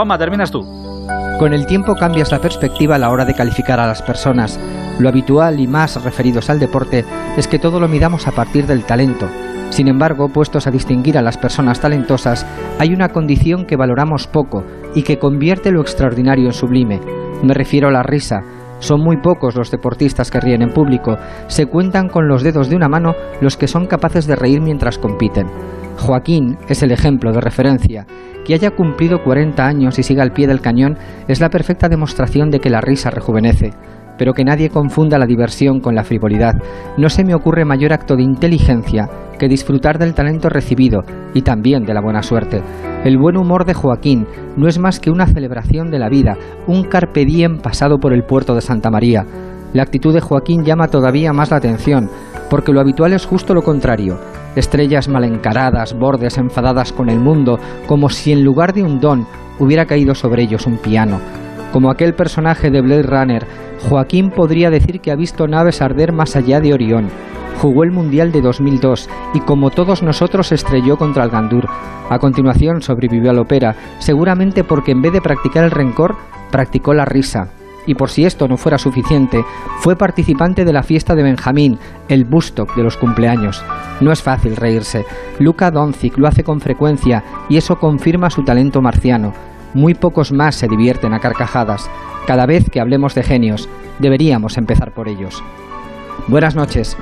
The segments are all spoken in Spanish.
Juanma, terminas tú. Con el tiempo cambias la perspectiva a la hora de calificar a las personas. Lo habitual y más referidos al deporte es que todo lo midamos a partir del talento. Sin embargo, puestos a distinguir a las personas talentosas, hay una condición que valoramos poco y que convierte lo extraordinario en sublime. Me refiero a la risa. Son muy pocos los deportistas que ríen en público. Se cuentan con los dedos de una mano los que son capaces de reír mientras compiten. Joaquín es el ejemplo de referencia. Que haya cumplido 40 años y siga al pie del cañón es la perfecta demostración de que la risa rejuvenece. Pero que nadie confunda la diversión con la frivolidad. No se me ocurre mayor acto de inteligencia que disfrutar del talento recibido y también de la buena suerte. El buen humor de Joaquín no es más que una celebración de la vida, un carpe diem pasado por el puerto de Santa María. La actitud de Joaquín llama todavía más la atención, porque lo habitual es justo lo contrario. Estrellas mal encaradas, bordes enfadadas con el mundo, como si en lugar de un don hubiera caído sobre ellos un piano. Como aquel personaje de Blade Runner, Joaquín podría decir que ha visto naves arder más allá de Orión. Jugó el Mundial de 2002 y como todos nosotros estrelló contra el Gandur. A continuación sobrevivió al ópera, seguramente porque en vez de practicar el rencor, practicó la risa, y por si esto no fuera suficiente, fue participante de la fiesta de Benjamín, el Bustock de los cumpleaños. No es fácil reírse. Luca Doncic lo hace con frecuencia y eso confirma su talento marciano. Muy pocos más se divierten a carcajadas. Cada vez que hablemos de genios, deberíamos empezar por ellos. Buenas noches.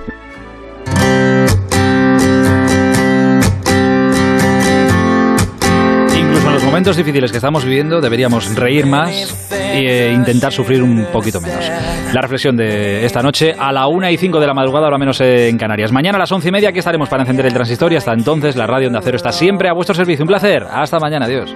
Momentos difíciles que estamos viviendo deberíamos reír más e intentar sufrir un poquito menos. La reflexión de esta noche a la una y cinco de la madrugada, ahora menos en Canarias. Mañana a las once y media aquí estaremos para encender el transistor y hasta entonces la radio de Acero está siempre a vuestro servicio. Un placer. Hasta mañana. Adiós.